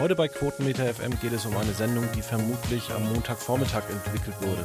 Heute bei Quotenmeter FM geht es um eine Sendung, die vermutlich am Montagvormittag entwickelt wurde.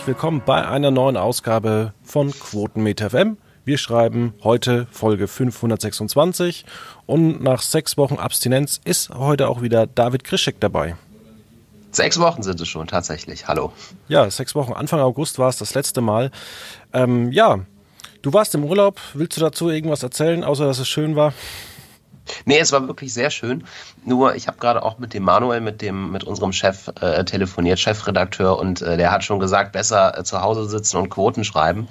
Herzlich willkommen bei einer neuen Ausgabe von Quotenmeter FM. Wir schreiben heute Folge 526 und nach sechs Wochen Abstinenz ist heute auch wieder David Krischek dabei. Sechs Wochen sind es schon, tatsächlich. Hallo. Ja, sechs Wochen. Anfang August war es das letzte Mal. Ähm, ja, du warst im Urlaub. Willst du dazu irgendwas erzählen, außer dass es schön war? Nee, es war wirklich sehr schön. Nur ich habe gerade auch mit dem Manuel, mit dem, mit unserem Chef äh, telefoniert, Chefredakteur, und äh, der hat schon gesagt, besser äh, zu Hause sitzen und Quoten schreiben,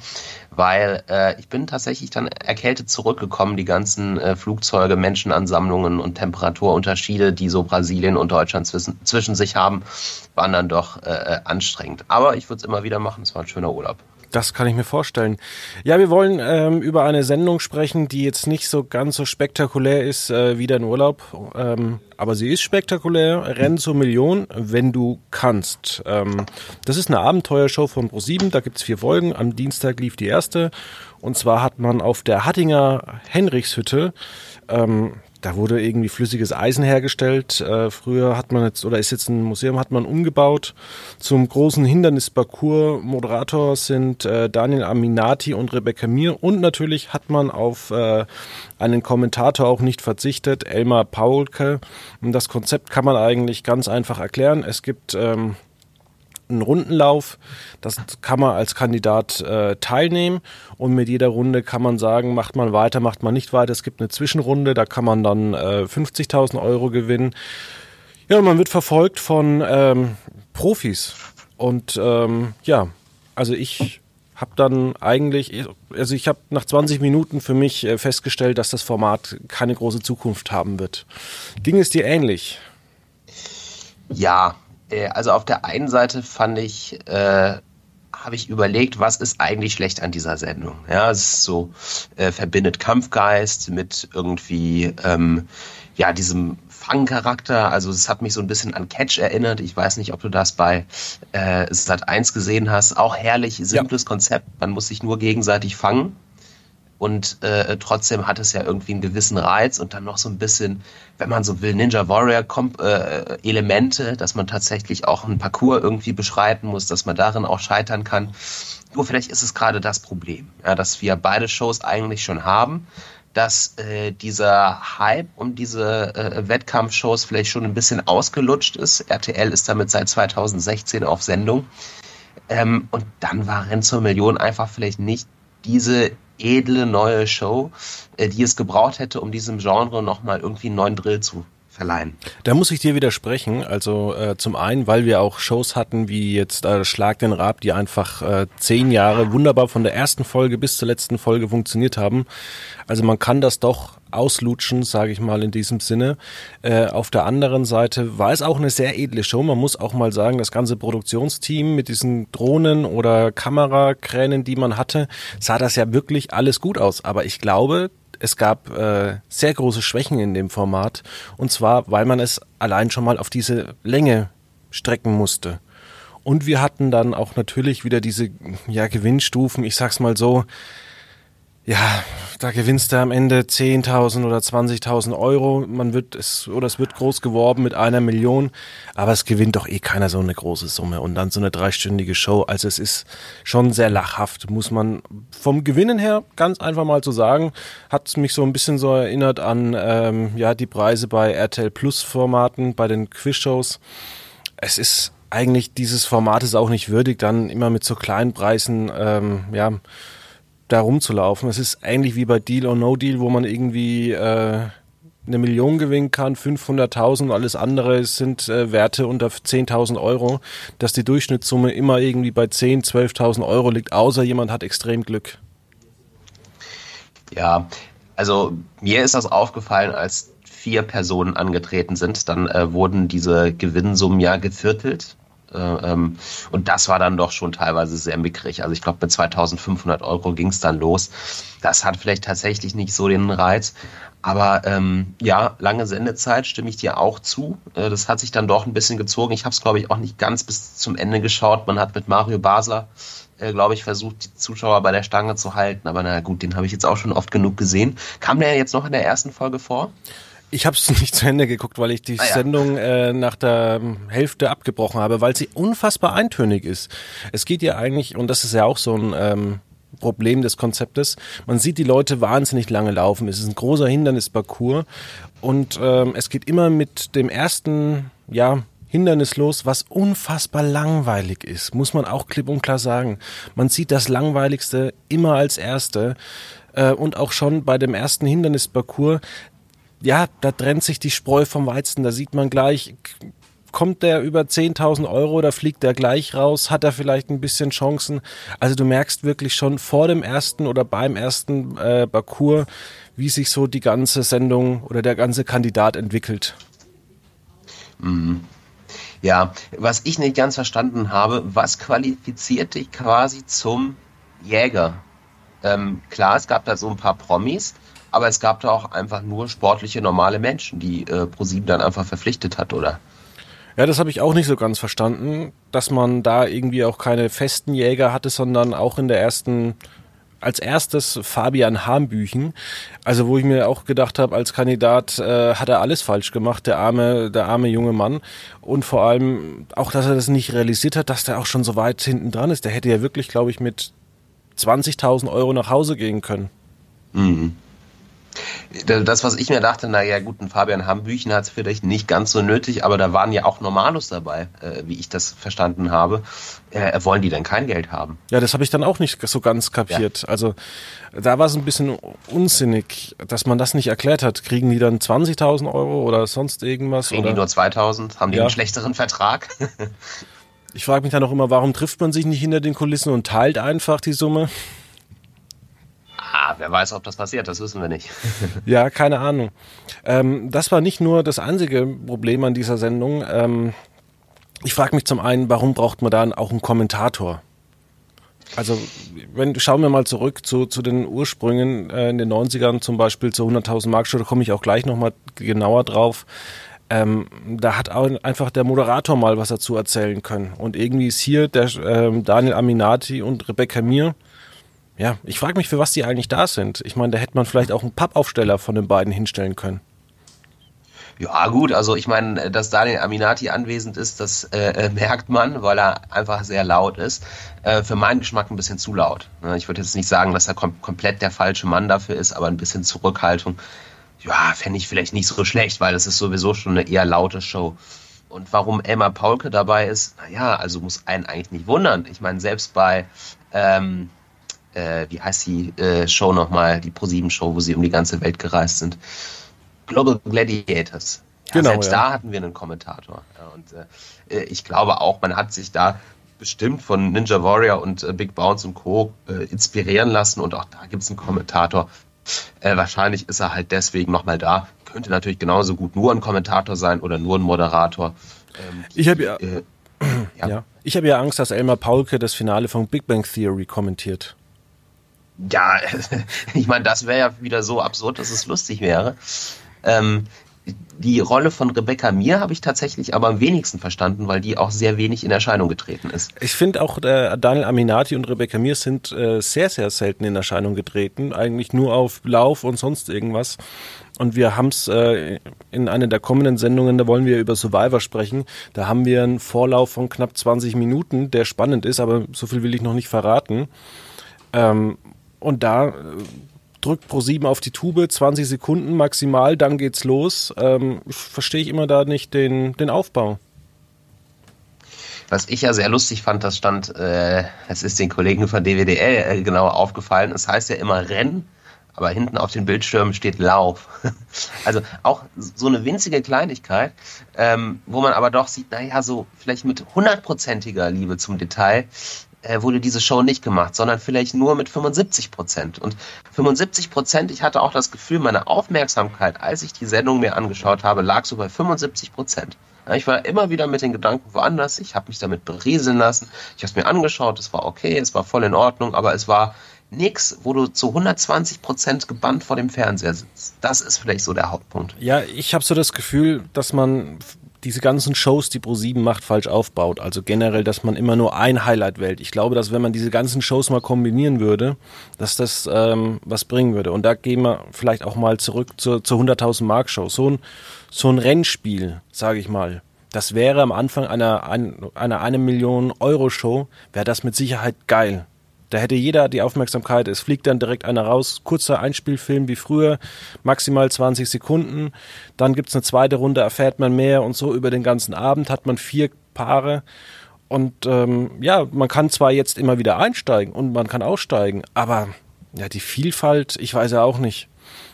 weil äh, ich bin tatsächlich dann erkältet zurückgekommen. Die ganzen äh, Flugzeuge, Menschenansammlungen und Temperaturunterschiede, die so Brasilien und Deutschland zwischen, zwischen sich haben, waren dann doch äh, äh anstrengend. Aber ich würde es immer wieder machen. Es war ein schöner Urlaub. Das kann ich mir vorstellen. Ja, wir wollen ähm, über eine Sendung sprechen, die jetzt nicht so ganz so spektakulär ist äh, wie dein Urlaub. Ähm, aber sie ist spektakulär. Renn zur Million, wenn du kannst. Ähm, das ist eine Abenteuershow von Pro7. Da gibt's vier Folgen. Am Dienstag lief die erste. Und zwar hat man auf der Hattinger Henrichshütte ähm, da wurde irgendwie flüssiges Eisen hergestellt. Äh, früher hat man jetzt, oder ist jetzt ein Museum, hat man umgebaut zum großen Hindernisparcours. Moderator sind äh, Daniel Aminati und Rebecca Mir. Und natürlich hat man auf äh, einen Kommentator auch nicht verzichtet, Elmar Paulke. Und das Konzept kann man eigentlich ganz einfach erklären. Es gibt ähm, einen Rundenlauf. Das kann man als Kandidat äh, teilnehmen und mit jeder Runde kann man sagen, macht man weiter, macht man nicht weiter. Es gibt eine Zwischenrunde, da kann man dann äh, 50.000 Euro gewinnen. Ja, man wird verfolgt von ähm, Profis und ähm, ja, also ich habe dann eigentlich, also ich habe nach 20 Minuten für mich äh, festgestellt, dass das Format keine große Zukunft haben wird. Ging es dir ähnlich? Ja, also auf der einen Seite fand ich, äh, habe ich überlegt, was ist eigentlich schlecht an dieser Sendung? Ja, es ist so, äh, verbindet Kampfgeist mit irgendwie, ähm, ja, diesem Fangcharakter. Also es hat mich so ein bisschen an Catch erinnert. Ich weiß nicht, ob du das bei äh, Sat 1 gesehen hast. Auch herrlich, simples ja. Konzept. Man muss sich nur gegenseitig fangen und äh, trotzdem hat es ja irgendwie einen gewissen Reiz und dann noch so ein bisschen, wenn man so will, Ninja Warrior Komp äh, Elemente, dass man tatsächlich auch einen Parcours irgendwie beschreiten muss, dass man darin auch scheitern kann. Nur vielleicht ist es gerade das Problem, ja, dass wir beide Shows eigentlich schon haben, dass äh, dieser Hype um diese äh, Wettkampfshows vielleicht schon ein bisschen ausgelutscht ist. RTL ist damit seit 2016 auf Sendung. Ähm, und dann war Renn zur Million einfach vielleicht nicht diese edle neue Show, äh, die es gebraucht hätte, um diesem Genre nochmal irgendwie einen neuen Drill zu verleihen. Da muss ich dir widersprechen. Also äh, zum einen, weil wir auch Shows hatten wie jetzt äh, Schlag den Rab, die einfach äh, zehn Jahre wunderbar von der ersten Folge bis zur letzten Folge funktioniert haben. Also man kann das doch auslutschen, sage ich mal in diesem Sinne. Äh, auf der anderen Seite war es auch eine sehr edle Show. Man muss auch mal sagen, das ganze Produktionsteam mit diesen Drohnen oder Kamerakränen, die man hatte, sah das ja wirklich alles gut aus. Aber ich glaube, es gab äh, sehr große Schwächen in dem Format. Und zwar, weil man es allein schon mal auf diese Länge strecken musste. Und wir hatten dann auch natürlich wieder diese ja, Gewinnstufen, ich sag's mal so, ja, da gewinnst du am Ende 10.000 oder 20.000 Euro. Man wird es, oder es wird groß geworben mit einer Million, aber es gewinnt doch eh keiner so eine große Summe und dann so eine dreistündige Show. Also es ist schon sehr lachhaft, muss man vom Gewinnen her ganz einfach mal so sagen. Hat mich so ein bisschen so erinnert an, ähm, ja, die Preise bei RTL Plus Formaten, bei den Quizshows. Es ist eigentlich dieses Format ist auch nicht würdig, dann immer mit so kleinen Preisen, ähm, ja, da rumzulaufen. Es ist ähnlich wie bei Deal or No Deal, wo man irgendwie äh, eine Million gewinnen kann, 500.000, alles andere sind äh, Werte unter 10.000 Euro, dass die Durchschnittssumme immer irgendwie bei 10.000, 12.000 Euro liegt, außer jemand hat extrem Glück. Ja, Also mir ist das aufgefallen, als vier Personen angetreten sind, dann äh, wurden diese Gewinnsummen ja geviertelt. Äh, ähm, und das war dann doch schon teilweise sehr mickrig. Also ich glaube, mit 2500 Euro ging es dann los. Das hat vielleicht tatsächlich nicht so den Reiz. Aber ähm, ja, lange Sendezeit stimme ich dir auch zu. Äh, das hat sich dann doch ein bisschen gezogen. Ich habe es, glaube ich, auch nicht ganz bis zum Ende geschaut. Man hat mit Mario Basler, äh, glaube ich, versucht, die Zuschauer bei der Stange zu halten. Aber naja, gut, den habe ich jetzt auch schon oft genug gesehen. Kam der jetzt noch in der ersten Folge vor? Ich habe es nicht zu Ende geguckt, weil ich die ah, ja. Sendung äh, nach der Hälfte abgebrochen habe, weil sie unfassbar eintönig ist. Es geht ja eigentlich, und das ist ja auch so ein ähm, Problem des Konzeptes. Man sieht die Leute wahnsinnig lange laufen. Es ist ein großer Hindernisparcours und ähm, es geht immer mit dem ersten, ja, Hindernis los, was unfassbar langweilig ist, muss man auch klipp und klar sagen. Man sieht das Langweiligste immer als Erste äh, und auch schon bei dem ersten Hindernisparcours, ja, da trennt sich die Spreu vom Weizen, da sieht man gleich, kommt der über 10.000 Euro oder fliegt der gleich raus? Hat er vielleicht ein bisschen Chancen? Also du merkst wirklich schon vor dem ersten oder beim ersten äh, Parcours, wie sich so die ganze Sendung oder der ganze Kandidat entwickelt. Mhm. Ja, was ich nicht ganz verstanden habe, was qualifiziert dich quasi zum Jäger? Ähm, klar, es gab da so ein paar Promis, aber es gab da auch einfach nur sportliche, normale Menschen, die äh, ProSieben dann einfach verpflichtet hat, oder? Ja, das habe ich auch nicht so ganz verstanden, dass man da irgendwie auch keine festen Jäger hatte, sondern auch in der ersten als erstes Fabian Hambüchen, also wo ich mir auch gedacht habe, als Kandidat äh, hat er alles falsch gemacht, der arme, der arme junge Mann. Und vor allem auch, dass er das nicht realisiert hat, dass der auch schon so weit hinten dran ist. Der hätte ja wirklich, glaube ich, mit 20.000 Euro nach Hause gehen können. Mhm. Das, was ich mir dachte, naja, gut, ein Fabian Hambüchen hat es vielleicht nicht ganz so nötig, aber da waren ja auch Normalos dabei, äh, wie ich das verstanden habe. Äh, wollen die denn kein Geld haben? Ja, das habe ich dann auch nicht so ganz kapiert. Ja. Also da war es ein bisschen unsinnig, dass man das nicht erklärt hat. Kriegen die dann 20.000 Euro oder sonst irgendwas? Kriegen oder? die nur 2.000? Haben die ja. einen schlechteren Vertrag? ich frage mich dann auch immer, warum trifft man sich nicht hinter den Kulissen und teilt einfach die Summe? Ah, wer weiß, ob das passiert, das wissen wir nicht. ja, keine Ahnung. Ähm, das war nicht nur das einzige Problem an dieser Sendung. Ähm, ich frage mich zum einen, warum braucht man da auch einen Kommentator? Also, wenn, schauen wir mal zurück zu, zu den Ursprüngen äh, in den 90ern, zum Beispiel zur 100.000 Mark Show, da komme ich auch gleich nochmal genauer drauf. Ähm, da hat auch einfach der Moderator mal was dazu erzählen können. Und irgendwie ist hier der ähm, Daniel Aminati und Rebecca Mir ja, ich frage mich, für was die eigentlich da sind. Ich meine, da hätte man vielleicht auch einen Pappaufsteller von den beiden hinstellen können. Ja, gut, also ich meine, dass Daniel Aminati anwesend ist, das äh, äh, merkt man, weil er einfach sehr laut ist. Äh, für meinen Geschmack ein bisschen zu laut. Ne? Ich würde jetzt nicht sagen, dass er kom komplett der falsche Mann dafür ist, aber ein bisschen Zurückhaltung, ja, fände ich vielleicht nicht so schlecht, weil es ist sowieso schon eine eher laute Show. Und warum Elmar Paulke dabei ist, naja, also muss einen eigentlich nicht wundern. Ich meine, selbst bei ähm, äh, wie heißt die äh, Show nochmal, die Pro7-Show, wo sie um die ganze Welt gereist sind. Global Gladiators. Ja, genau, selbst ja. da hatten wir einen Kommentator. Ja, und äh, ich glaube auch, man hat sich da bestimmt von Ninja Warrior und äh, Big Bounce und Co. Äh, inspirieren lassen und auch da gibt es einen Kommentator. Äh, wahrscheinlich ist er halt deswegen nochmal da. Könnte natürlich genauso gut nur ein Kommentator sein oder nur ein Moderator. Ähm, ich habe ja, äh, ja. ja. Ich habe ja Angst, dass Elmar Paulke das Finale von Big Bang Theory kommentiert. Ja, ich meine, das wäre ja wieder so absurd, dass es lustig wäre. Ähm, die Rolle von Rebecca Mir habe ich tatsächlich aber am wenigsten verstanden, weil die auch sehr wenig in Erscheinung getreten ist. Ich finde auch äh, Daniel Aminati und Rebecca Mir sind äh, sehr, sehr selten in Erscheinung getreten. Eigentlich nur auf Lauf und sonst irgendwas. Und wir haben es äh, in einer der kommenden Sendungen, da wollen wir über Survivor sprechen. Da haben wir einen Vorlauf von knapp 20 Minuten, der spannend ist, aber so viel will ich noch nicht verraten. Ähm, und da äh, drückt Pro7 auf die Tube, 20 Sekunden maximal, dann geht's los. Ähm, Verstehe ich immer da nicht den, den Aufbau. Was ich ja sehr lustig fand, das stand, äh, es ist den Kollegen von DWDL äh, genau aufgefallen, es heißt ja immer Rennen, aber hinten auf den Bildschirmen steht Lauf. also auch so eine winzige Kleinigkeit, ähm, wo man aber doch sieht, naja, so vielleicht mit hundertprozentiger Liebe zum Detail wurde diese Show nicht gemacht, sondern vielleicht nur mit 75 Prozent. Und 75 Prozent, ich hatte auch das Gefühl, meine Aufmerksamkeit, als ich die Sendung mir angeschaut habe, lag so bei 75 Prozent. Ich war immer wieder mit den Gedanken woanders. Ich habe mich damit berieseln lassen. Ich habe es mir angeschaut. Es war okay, es war voll in Ordnung, aber es war nichts, wo du zu 120 Prozent gebannt vor dem Fernseher sitzt. Das ist vielleicht so der Hauptpunkt. Ja, ich habe so das Gefühl, dass man diese ganzen Shows, die Pro7 macht, falsch aufbaut. Also generell, dass man immer nur ein Highlight wählt. Ich glaube, dass wenn man diese ganzen Shows mal kombinieren würde, dass das ähm, was bringen würde. Und da gehen wir vielleicht auch mal zurück zur, zur 100.000 Mark Show. So ein, so ein Rennspiel, sage ich mal. Das wäre am Anfang einer, einer eine Million Euro Show, wäre das mit Sicherheit geil. Da hätte jeder die Aufmerksamkeit. Es fliegt dann direkt einer raus. Kurzer Einspielfilm wie früher, maximal 20 Sekunden. Dann gibt's eine zweite Runde, erfährt man mehr und so über den ganzen Abend hat man vier Paare. Und ähm, ja, man kann zwar jetzt immer wieder einsteigen und man kann aussteigen, aber ja, die Vielfalt, ich weiß ja auch nicht.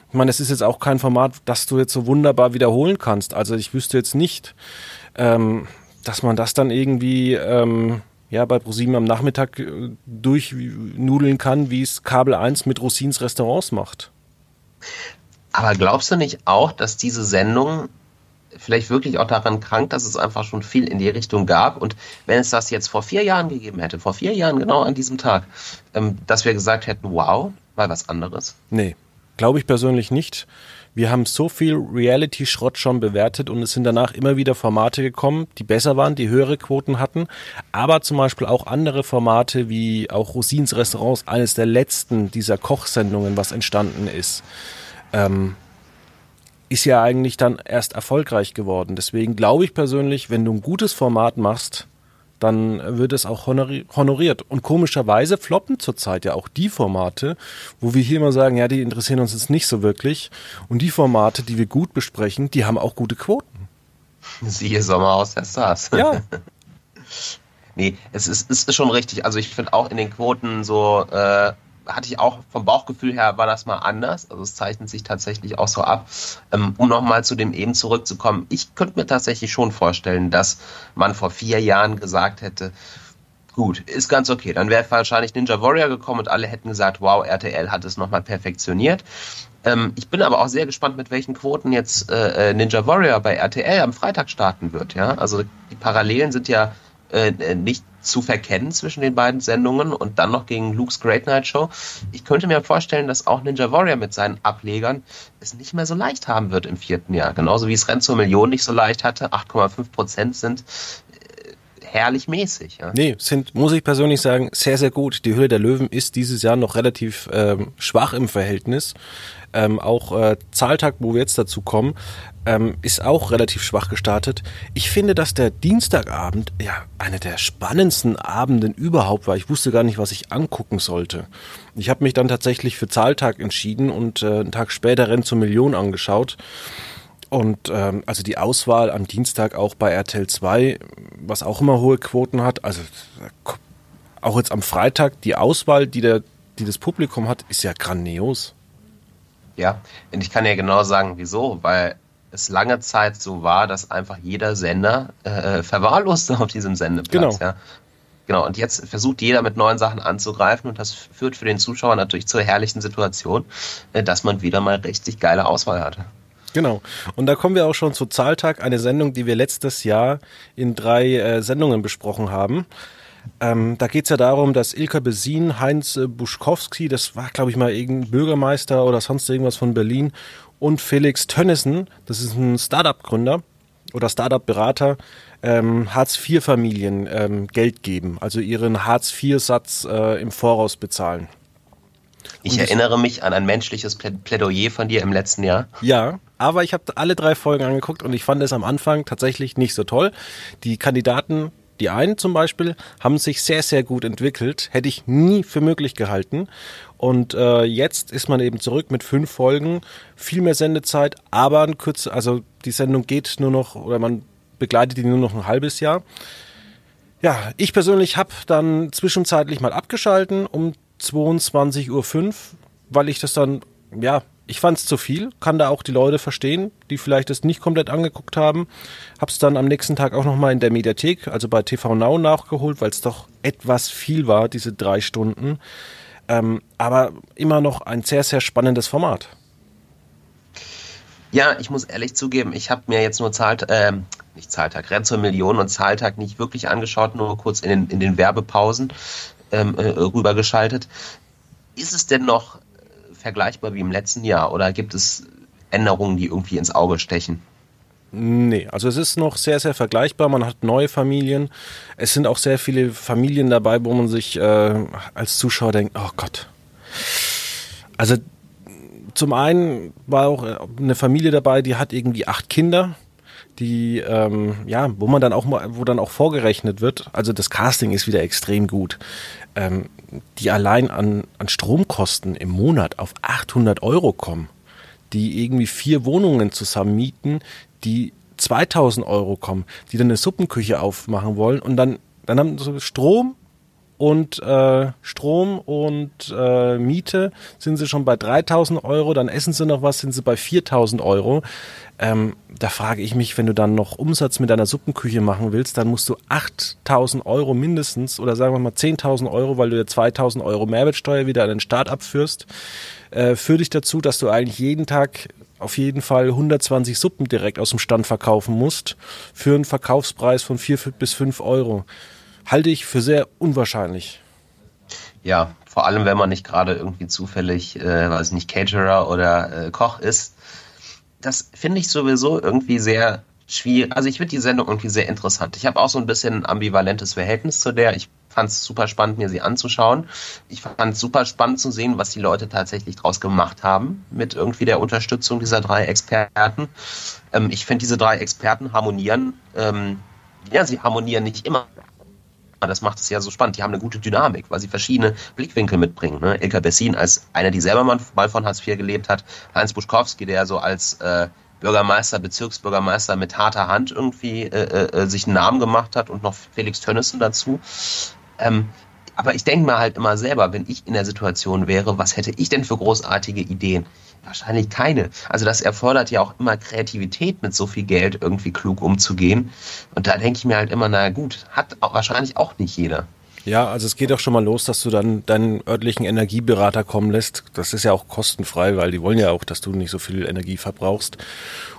Ich meine, es ist jetzt auch kein Format, das du jetzt so wunderbar wiederholen kannst. Also ich wüsste jetzt nicht, ähm, dass man das dann irgendwie ähm, ja, bei ProSieben am Nachmittag äh, durchnudeln kann, wie es Kabel 1 mit Rosins Restaurants macht. Aber glaubst du nicht auch, dass diese Sendung vielleicht wirklich auch daran krankt, dass es einfach schon viel in die Richtung gab. Und wenn es das jetzt vor vier Jahren gegeben hätte, vor vier Jahren genau an diesem Tag, ähm, dass wir gesagt hätten, wow, mal was anderes? Nee, glaube ich persönlich nicht. Wir haben so viel Reality-Schrott schon bewertet und es sind danach immer wieder Formate gekommen, die besser waren, die höhere Quoten hatten, aber zum Beispiel auch andere Formate wie auch Rosins Restaurants, eines der letzten dieser Kochsendungen, was entstanden ist. Ähm, ist ja eigentlich dann erst erfolgreich geworden. Deswegen glaube ich persönlich, wenn du ein gutes Format machst, dann wird es auch honoriert. Und komischerweise floppen zurzeit ja auch die Formate, wo wir hier immer sagen, ja, die interessieren uns jetzt nicht so wirklich. Und die Formate, die wir gut besprechen, die haben auch gute Quoten. Siehe Sommer aus der Stars. Ja. nee, es ist, es ist schon richtig. Also ich finde auch in den Quoten so, äh, hatte ich auch vom Bauchgefühl her war das mal anders. Also es zeichnet sich tatsächlich auch so ab. Ähm, um nochmal zu dem eben zurückzukommen, ich könnte mir tatsächlich schon vorstellen, dass man vor vier Jahren gesagt hätte, gut, ist ganz okay. Dann wäre wahrscheinlich Ninja Warrior gekommen und alle hätten gesagt, wow, RTL hat es nochmal perfektioniert. Ähm, ich bin aber auch sehr gespannt, mit welchen Quoten jetzt äh, äh Ninja Warrior bei RTL am Freitag starten wird. Ja, also die Parallelen sind ja äh, äh, nicht zu verkennen zwischen den beiden Sendungen und dann noch gegen Luke's Great Night Show. Ich könnte mir vorstellen, dass auch Ninja Warrior mit seinen Ablegern es nicht mehr so leicht haben wird im vierten Jahr. Genauso wie es Renn zur Million nicht so leicht hatte. 8,5 Prozent sind herrlich mäßig. Ja. Nee, sind, muss ich persönlich sagen, sehr, sehr gut. Die Hülle der Löwen ist dieses Jahr noch relativ ähm, schwach im Verhältnis. Ähm, auch äh, Zahltag, wo wir jetzt dazu kommen, ähm, ist auch relativ schwach gestartet. Ich finde, dass der Dienstagabend ja einer der spannendsten Abenden überhaupt war. Ich wusste gar nicht, was ich angucken sollte. Ich habe mich dann tatsächlich für Zahltag entschieden und äh, einen Tag später Renn zur Million angeschaut. Und ähm, also die Auswahl am Dienstag auch bei RTL 2, was auch immer hohe Quoten hat, also auch jetzt am Freitag, die Auswahl, die, der, die das Publikum hat, ist ja grandios. Ja, und ich kann ja genau sagen, wieso, weil es lange Zeit so war, dass einfach jeder Sender äh, verwahrloste auf diesem Sendeplatz. Genau. Ja. Genau, und jetzt versucht jeder mit neuen Sachen anzugreifen und das führt für den Zuschauer natürlich zur herrlichen Situation, äh, dass man wieder mal richtig geile Auswahl hatte. Genau. Und da kommen wir auch schon zu Zahltag, eine Sendung, die wir letztes Jahr in drei äh, Sendungen besprochen haben. Ähm, da geht es ja darum, dass Ilka Besin, Heinz äh, Buschkowski, das war, glaube ich, mal irgendein Bürgermeister oder sonst irgendwas von Berlin, und Felix Tönnissen, das ist ein Startup-Gründer oder Startup-Berater, ähm, Hartz-IV-Familien ähm, Geld geben, also ihren Hartz-IV-Satz äh, im Voraus bezahlen. Ich erinnere mich an ein menschliches Plädoyer von dir im letzten Jahr. Ja, aber ich habe alle drei Folgen angeguckt und ich fand es am Anfang tatsächlich nicht so toll. Die Kandidaten die einen zum Beispiel haben sich sehr, sehr gut entwickelt, hätte ich nie für möglich gehalten. Und äh, jetzt ist man eben zurück mit fünf Folgen, viel mehr Sendezeit, aber ein kürzer, also die Sendung geht nur noch, oder man begleitet die nur noch ein halbes Jahr. Ja, ich persönlich habe dann zwischenzeitlich mal abgeschalten um 22.05 Uhr, weil ich das dann, ja, ich fand es zu viel, kann da auch die Leute verstehen, die vielleicht es nicht komplett angeguckt haben. Hab's dann am nächsten Tag auch nochmal in der Mediathek, also bei TV Now nachgeholt, weil es doch etwas viel war, diese drei Stunden. Ähm, aber immer noch ein sehr, sehr spannendes Format. Ja, ich muss ehrlich zugeben, ich habe mir jetzt nur Zahltag, äh, nicht Zahltag, Renn zur Million und Zahltag nicht wirklich angeschaut, nur kurz in den, in den Werbepausen ähm, äh, rübergeschaltet. Ist es denn noch vergleichbar wie im letzten Jahr oder gibt es Änderungen, die irgendwie ins Auge stechen? Nee, also es ist noch sehr, sehr vergleichbar. Man hat neue Familien. Es sind auch sehr viele Familien dabei, wo man sich äh, als Zuschauer denkt, oh Gott. Also zum einen war auch eine Familie dabei, die hat irgendwie acht Kinder, die ähm, ja, wo man dann auch mal, wo dann auch vorgerechnet wird. Also das Casting ist wieder extrem gut ähm, die allein an, an Stromkosten im Monat auf 800 Euro kommen, die irgendwie vier Wohnungen zusammen mieten, die 2000 Euro kommen, die dann eine Suppenküche aufmachen wollen und dann, dann haben sie Strom und äh, Strom und äh, Miete sind sie schon bei 3000 Euro, dann essen sie noch was, sind sie bei 4000 Euro. Ähm, da frage ich mich, wenn du dann noch Umsatz mit deiner Suppenküche machen willst, dann musst du 8000 Euro mindestens oder sagen wir mal 10.000 Euro, weil du dir 2000 Euro Mehrwertsteuer wieder an den Staat abführst, äh, führt dich dazu, dass du eigentlich jeden Tag auf jeden Fall 120 Suppen direkt aus dem Stand verkaufen musst für einen Verkaufspreis von 4 bis 5 Euro halte ich für sehr unwahrscheinlich. Ja, vor allem wenn man nicht gerade irgendwie zufällig, äh, weiß nicht, Caterer oder äh, Koch ist. Das finde ich sowieso irgendwie sehr schwierig. Also ich finde die Sendung irgendwie sehr interessant. Ich habe auch so ein bisschen ein ambivalentes Verhältnis zu der. Ich fand es super spannend, mir sie anzuschauen. Ich fand es super spannend zu sehen, was die Leute tatsächlich draus gemacht haben mit irgendwie der Unterstützung dieser drei Experten. Ähm, ich finde, diese drei Experten harmonieren. Ähm, ja, sie harmonieren nicht immer das macht es ja so spannend. Die haben eine gute Dynamik, weil sie verschiedene Blickwinkel mitbringen. Ne? Ilka Bessin als einer, die selber mal von Hartz IV gelebt hat, Heinz Buschkowski, der so als äh, Bürgermeister, Bezirksbürgermeister mit harter Hand irgendwie äh, äh, äh, sich einen Namen gemacht hat und noch Felix Tönnissen dazu. Ähm, aber ich denke mir halt immer selber, wenn ich in der Situation wäre, was hätte ich denn für großartige Ideen? Wahrscheinlich keine. Also das erfordert ja auch immer Kreativität, mit so viel Geld irgendwie klug umzugehen. Und da denke ich mir halt immer, na gut, hat auch wahrscheinlich auch nicht jeder. Ja, also es geht auch schon mal los, dass du dann deinen örtlichen Energieberater kommen lässt. Das ist ja auch kostenfrei, weil die wollen ja auch, dass du nicht so viel Energie verbrauchst.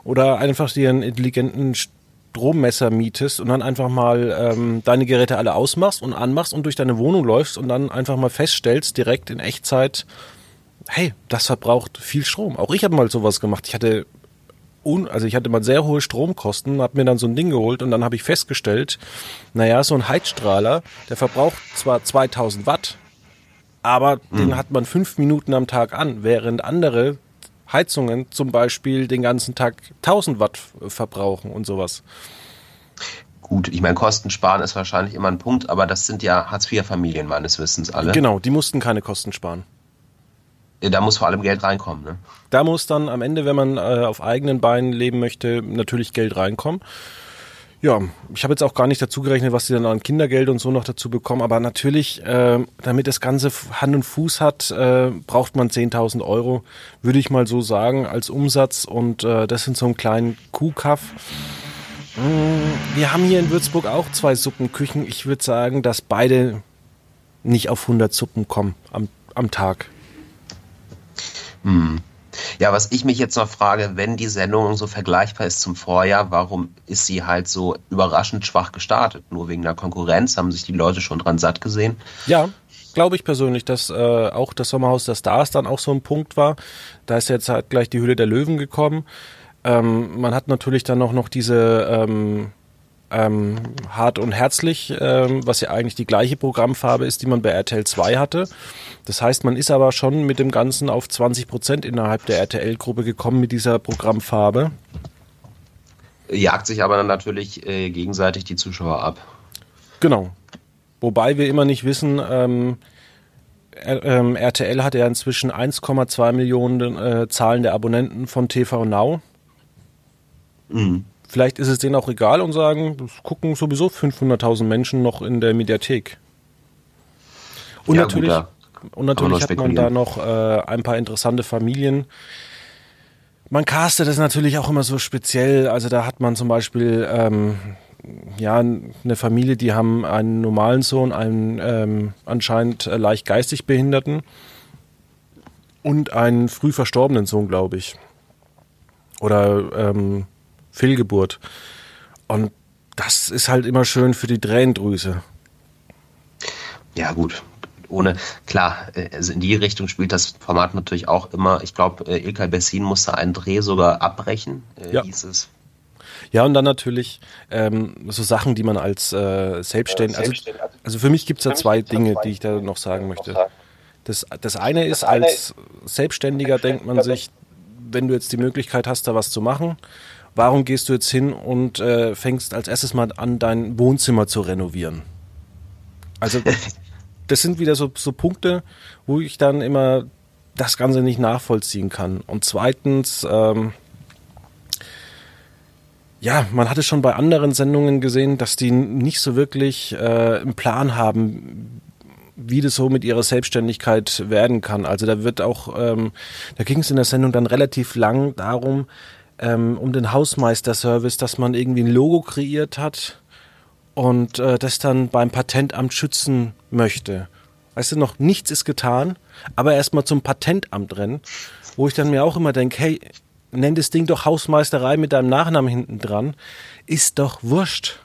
Oder einfach dir einen intelligenten Strommesser mietest und dann einfach mal ähm, deine Geräte alle ausmachst und anmachst und durch deine Wohnung läufst und dann einfach mal feststellst, direkt in Echtzeit, hey, das verbraucht viel Strom. Auch ich habe mal sowas gemacht. Ich hatte also ich hatte mal sehr hohe Stromkosten, habe mir dann so ein Ding geholt und dann habe ich festgestellt, naja, so ein Heizstrahler, der verbraucht zwar 2000 Watt, aber mhm. den hat man fünf Minuten am Tag an, während andere Heizungen zum Beispiel den ganzen Tag 1000 Watt verbrauchen und sowas. Gut, ich meine, Kosten sparen ist wahrscheinlich immer ein Punkt, aber das sind ja Hartz-IV-Familien meines Wissens alle. Genau, die mussten keine Kosten sparen. Da muss vor allem Geld reinkommen. Ne? Da muss dann am Ende, wenn man äh, auf eigenen Beinen leben möchte, natürlich Geld reinkommen. Ja, ich habe jetzt auch gar nicht dazu gerechnet, was sie dann an Kindergeld und so noch dazu bekommen. Aber natürlich, äh, damit das Ganze Hand und Fuß hat, äh, braucht man 10.000 Euro, würde ich mal so sagen, als Umsatz. Und äh, das sind so einen kleinen Kuhkaff. Mm, wir haben hier in Würzburg auch zwei Suppenküchen. Ich würde sagen, dass beide nicht auf 100 Suppen kommen am, am Tag. Hm. Ja, was ich mich jetzt noch frage, wenn die Sendung so vergleichbar ist zum Vorjahr, warum ist sie halt so überraschend schwach gestartet? Nur wegen der Konkurrenz haben sich die Leute schon dran satt gesehen? Ja, glaube ich persönlich, dass äh, auch das Sommerhaus der Stars dann auch so ein Punkt war. Da ist jetzt halt gleich die Hülle der Löwen gekommen. Ähm, man hat natürlich dann auch noch diese ähm, ähm, hart und herzlich, ähm, was ja eigentlich die gleiche Programmfarbe ist, die man bei RTL 2 hatte. Das heißt, man ist aber schon mit dem Ganzen auf 20 Prozent innerhalb der RTL-Gruppe gekommen mit dieser Programmfarbe. Jagt sich aber dann natürlich äh, gegenseitig die Zuschauer ab. Genau. Wobei wir immer nicht wissen, ähm, RTL ähm, hat ja inzwischen 1,2 Millionen äh, Zahlen der Abonnenten von TV Now. Mhm. Vielleicht ist es denen auch egal und sagen, das gucken sowieso 500.000 Menschen noch in der Mediathek. Und ja, natürlich, gut, und natürlich hat man da noch äh, ein paar interessante Familien. Man castet das natürlich auch immer so speziell. Also da hat man zum Beispiel ähm, ja eine Familie, die haben einen normalen Sohn, einen ähm, anscheinend äh, leicht geistig Behinderten und einen früh verstorbenen Sohn, glaube ich. Oder ähm, Fehlgeburt. Und das ist halt immer schön für die Tränendrüse. Ja, gut. Ohne, klar, äh, also in die Richtung spielt das Format natürlich auch immer. Ich glaube, äh, Ilkay Bessin musste einen Dreh sogar abbrechen, äh, ja. hieß es. Ja, und dann natürlich ähm, so Sachen, die man als äh, Selbstständiger, also, also für mich gibt es da zwei Dinge, die ich da noch sagen möchte. Das, das eine ist, als Selbstständiger denkt man sich, wenn du jetzt die Möglichkeit hast, da was zu machen, warum gehst du jetzt hin und äh, fängst als erstes mal an, dein Wohnzimmer zu renovieren? Also das sind wieder so, so Punkte, wo ich dann immer das Ganze nicht nachvollziehen kann. Und zweitens, ähm, ja, man hatte schon bei anderen Sendungen gesehen, dass die nicht so wirklich äh, einen Plan haben, wie das so mit ihrer Selbstständigkeit werden kann. Also da wird auch, ähm, da ging es in der Sendung dann relativ lang darum, ähm, um den Hausmeisterservice, dass man irgendwie ein Logo kreiert hat und äh, das dann beim Patentamt schützen möchte. Weißt du, noch nichts ist getan, aber erstmal zum Patentamt rennen, wo ich dann mir auch immer denke, hey, nenn das Ding doch Hausmeisterei mit deinem Nachnamen hinten dran, ist doch wurscht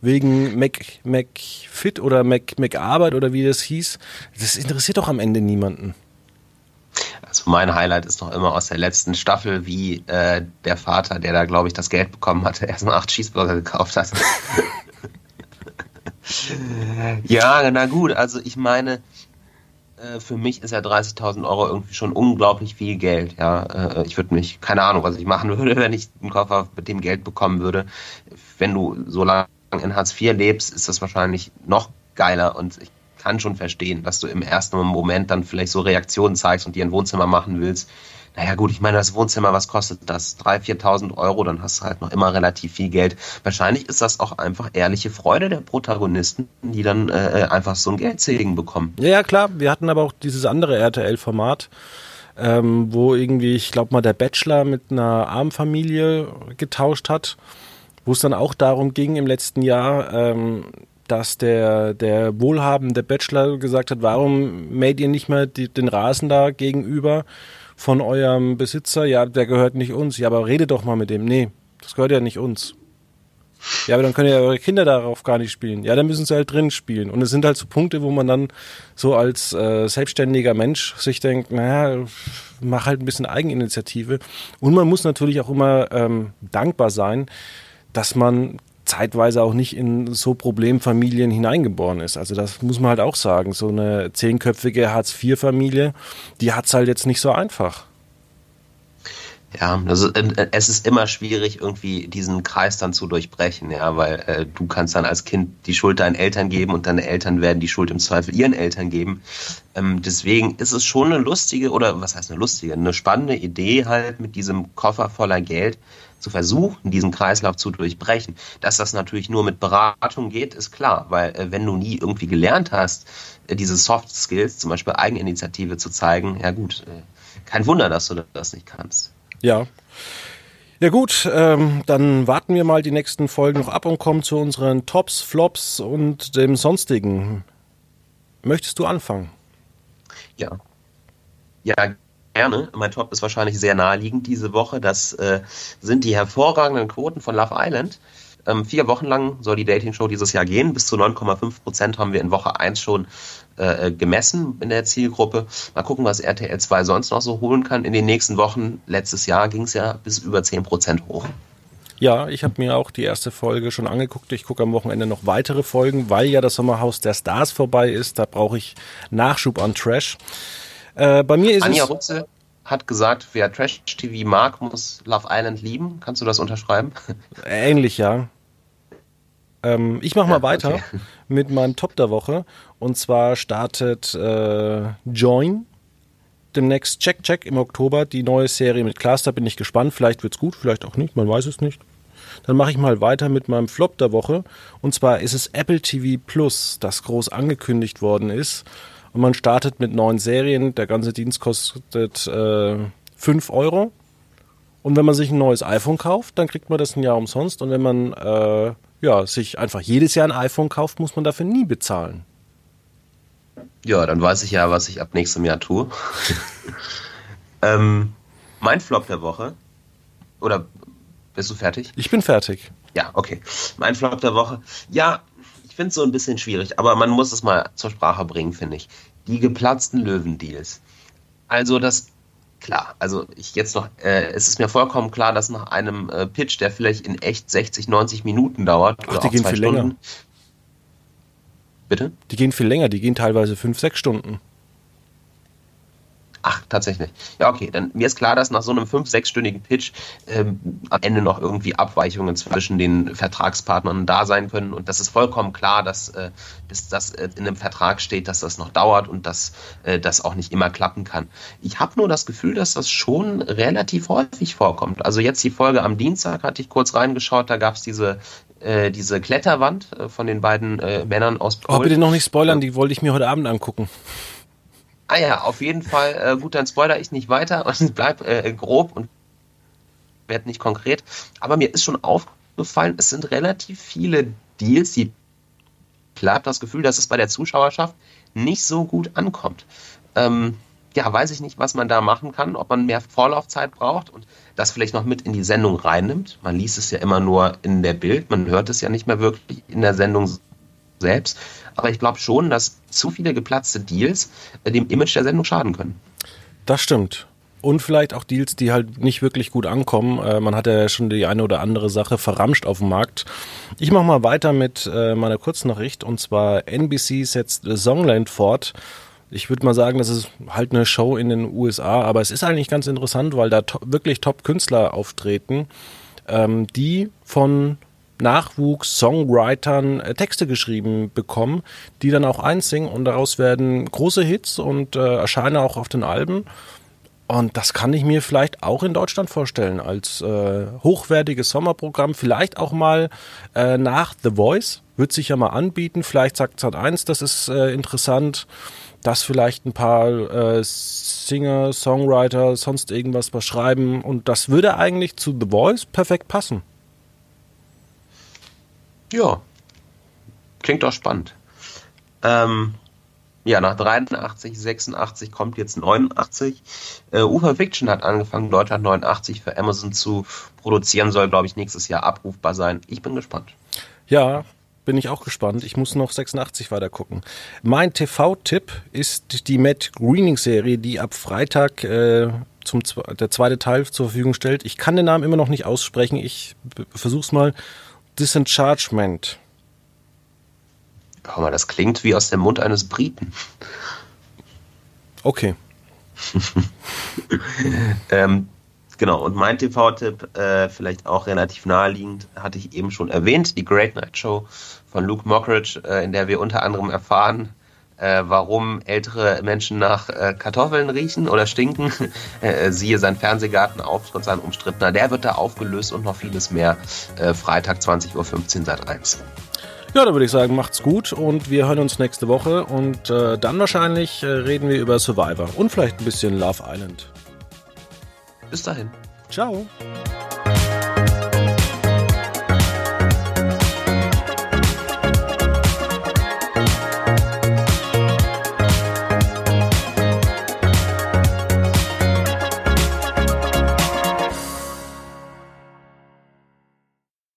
wegen Mac, McFit oder Mac, McArbeit oder wie das hieß. Das interessiert doch am Ende niemanden. Also mein Highlight ist noch immer aus der letzten Staffel, wie äh, der Vater, der da, glaube ich, das Geld bekommen hatte, erst mal acht Cheeseburger gekauft hat. ja, na gut, also ich meine, äh, für mich ist ja 30.000 Euro irgendwie schon unglaublich viel Geld. Ja, äh, ich würde mich, keine Ahnung, was ich machen würde, wenn ich einen Koffer mit dem Geld bekommen würde. Wenn du so lange in Hartz IV lebst, ist das wahrscheinlich noch geiler und ich kann schon verstehen, dass du im ersten Moment dann vielleicht so Reaktionen zeigst und dir ein Wohnzimmer machen willst. Naja gut, ich meine, das Wohnzimmer, was kostet das? 3.000, 4.000 Euro, dann hast du halt noch immer relativ viel Geld. Wahrscheinlich ist das auch einfach ehrliche Freude der Protagonisten, die dann äh, einfach so ein Geldsegen bekommen. Ja, ja, klar. Wir hatten aber auch dieses andere RTL-Format, ähm, wo irgendwie, ich glaube mal, der Bachelor mit einer Armfamilie getauscht hat wo es dann auch darum ging im letzten Jahr, ähm, dass der, der wohlhabende Bachelor gesagt hat, warum mäht ihr nicht mehr die, den Rasen da gegenüber von eurem Besitzer? Ja, der gehört nicht uns. Ja, aber redet doch mal mit dem. Nee, das gehört ja nicht uns. Ja, aber dann können ja eure Kinder darauf gar nicht spielen. Ja, dann müssen sie halt drin spielen. Und es sind halt so Punkte, wo man dann so als äh, selbstständiger Mensch sich denkt, naja, mach halt ein bisschen Eigeninitiative. Und man muss natürlich auch immer ähm, dankbar sein, dass man zeitweise auch nicht in so Problemfamilien hineingeboren ist. Also das muss man halt auch sagen. So eine zehnköpfige Hartz-IV-Familie, die hat es halt jetzt nicht so einfach. Ja, also äh, es ist immer schwierig, irgendwie diesen Kreis dann zu durchbrechen, ja, weil äh, du kannst dann als Kind die Schuld deinen Eltern geben und deine Eltern werden die Schuld im Zweifel ihren Eltern geben. Ähm, deswegen ist es schon eine lustige oder was heißt eine lustige, eine spannende Idee halt mit diesem Koffer voller Geld zu versuchen, diesen Kreislauf zu durchbrechen. Dass das natürlich nur mit Beratung geht, ist klar, weil äh, wenn du nie irgendwie gelernt hast, äh, diese Soft Skills, zum Beispiel Eigeninitiative zu zeigen, ja gut, äh, kein Wunder, dass du das nicht kannst. Ja. Ja gut, ähm, dann warten wir mal die nächsten Folgen noch ab und kommen zu unseren Tops, Flops und dem Sonstigen. Möchtest du anfangen? Ja. Ja, gerne. Mein Top ist wahrscheinlich sehr naheliegend diese Woche. Das äh, sind die hervorragenden Quoten von Love Island. Ähm, vier Wochen lang soll die Dating-Show dieses Jahr gehen. Bis zu 9,5 Prozent haben wir in Woche 1 schon äh, gemessen in der Zielgruppe. Mal gucken, was RTL 2 sonst noch so holen kann in den nächsten Wochen. Letztes Jahr ging es ja bis über 10 Prozent hoch. Ja, ich habe mir auch die erste Folge schon angeguckt. Ich gucke am Wochenende noch weitere Folgen, weil ja das Sommerhaus der Stars vorbei ist. Da brauche ich Nachschub an Trash. Äh, bei mir ist Anja. Rutze hat gesagt, wer Trash-TV mag, muss Love Island lieben. Kannst du das unterschreiben? Ähnlich, ja. Ähm, ich mache mal ja, weiter okay. mit meinem Top der Woche. Und zwar startet äh, Join demnächst Check Check im Oktober die neue Serie mit. Da bin ich gespannt. Vielleicht wird's gut, vielleicht auch nicht. Man weiß es nicht. Dann mache ich mal weiter mit meinem Flop der Woche. Und zwar ist es Apple TV Plus, das groß angekündigt worden ist. Und man startet mit neun Serien. Der ganze Dienst kostet äh, 5 Euro. Und wenn man sich ein neues iPhone kauft, dann kriegt man das ein Jahr umsonst. Und wenn man äh, ja, sich einfach jedes Jahr ein iPhone kauft, muss man dafür nie bezahlen. Ja, dann weiß ich ja, was ich ab nächstem Jahr tue. ähm, mein Flop der Woche. Oder bist du fertig? Ich bin fertig. Ja, okay. Mein Flop der Woche. Ja, ich finde es so ein bisschen schwierig, aber man muss es mal zur Sprache bringen, finde ich. Die geplatzten Löwendeals. Also das klar, also ich jetzt noch, äh, es ist mir vollkommen klar, dass nach einem äh, Pitch, der vielleicht in echt 60, 90 Minuten dauert, Ach, die gehen viel Stunden, länger. Bitte? Die gehen viel länger, die gehen teilweise 5, 6 Stunden. Ach, tatsächlich. Ja, okay. Dann mir ist klar, dass nach so einem fünf-, sechsstündigen Pitch ähm, am Ende noch irgendwie Abweichungen zwischen den Vertragspartnern da sein können. Und das ist vollkommen klar, dass äh, bis das äh, in einem Vertrag steht, dass das noch dauert und dass äh, das auch nicht immer klappen kann. Ich habe nur das Gefühl, dass das schon relativ häufig vorkommt. Also jetzt die Folge am Dienstag hatte ich kurz reingeschaut, da gab es diese äh, diese Kletterwand äh, von den beiden äh, Männern aus Polen. Oh, bitte noch nicht spoilern, die wollte ich mir heute Abend angucken. Ah ja, auf jeden Fall. Äh, gut, dann spoiler ich nicht weiter und bleib äh, grob und werde nicht konkret. Aber mir ist schon aufgefallen, es sind relativ viele Deals, die klar das Gefühl, dass es bei der Zuschauerschaft nicht so gut ankommt. Ähm, ja, weiß ich nicht, was man da machen kann, ob man mehr Vorlaufzeit braucht und das vielleicht noch mit in die Sendung reinnimmt. Man liest es ja immer nur in der Bild, man hört es ja nicht mehr wirklich in der Sendung selbst. Aber ich glaube schon, dass zu viele geplatzte Deals äh, dem Image der Sendung schaden können. Das stimmt. Und vielleicht auch Deals, die halt nicht wirklich gut ankommen. Äh, man hat ja schon die eine oder andere Sache verramscht auf dem Markt. Ich mache mal weiter mit äh, meiner Kurznachricht. Und zwar NBC setzt Songland fort. Ich würde mal sagen, das ist halt eine Show in den USA, aber es ist eigentlich ganz interessant, weil da to wirklich Top-Künstler auftreten, ähm, die von Nachwuchs-Songwritern äh, Texte geschrieben bekommen, die dann auch einsingen und daraus werden große Hits und äh, erscheinen auch auf den Alben. Und das kann ich mir vielleicht auch in Deutschland vorstellen als äh, hochwertiges Sommerprogramm. Vielleicht auch mal äh, nach The Voice. Wird sich ja mal anbieten. Vielleicht sagt Sat 1, das ist äh, interessant, dass vielleicht ein paar äh, Singer, Songwriter, sonst irgendwas was schreiben. Und das würde eigentlich zu The Voice perfekt passen. Ja, klingt doch spannend. Ähm, ja, nach 83, 86 kommt jetzt 89. Äh, Ufer Fiction hat angefangen, Deutschland 89 für Amazon zu produzieren, soll, glaube ich, nächstes Jahr abrufbar sein. Ich bin gespannt. Ja, bin ich auch gespannt. Ich muss noch 86 weiter gucken. Mein TV-Tipp ist die Matt Greening-Serie, die ab Freitag äh, zum der zweite Teil zur Verfügung stellt. Ich kann den Namen immer noch nicht aussprechen. Ich versuch's mal. Disenchangement. Guck mal, das klingt wie aus dem Mund eines Briten. Okay. ähm, genau, und mein TV-Tipp, äh, vielleicht auch relativ naheliegend, hatte ich eben schon erwähnt, die Great Night Show von Luke Mockridge, äh, in der wir unter anderem erfahren, äh, warum ältere Menschen nach äh, Kartoffeln riechen oder stinken. Äh, siehe sein Fernsehgartenauftritt, sein umstrittener, der wird da aufgelöst und noch vieles mehr. Äh, Freitag 20.15 Uhr seit 1. Ja, da würde ich sagen, macht's gut und wir hören uns nächste Woche und äh, dann wahrscheinlich äh, reden wir über Survivor und vielleicht ein bisschen Love Island. Bis dahin. Ciao.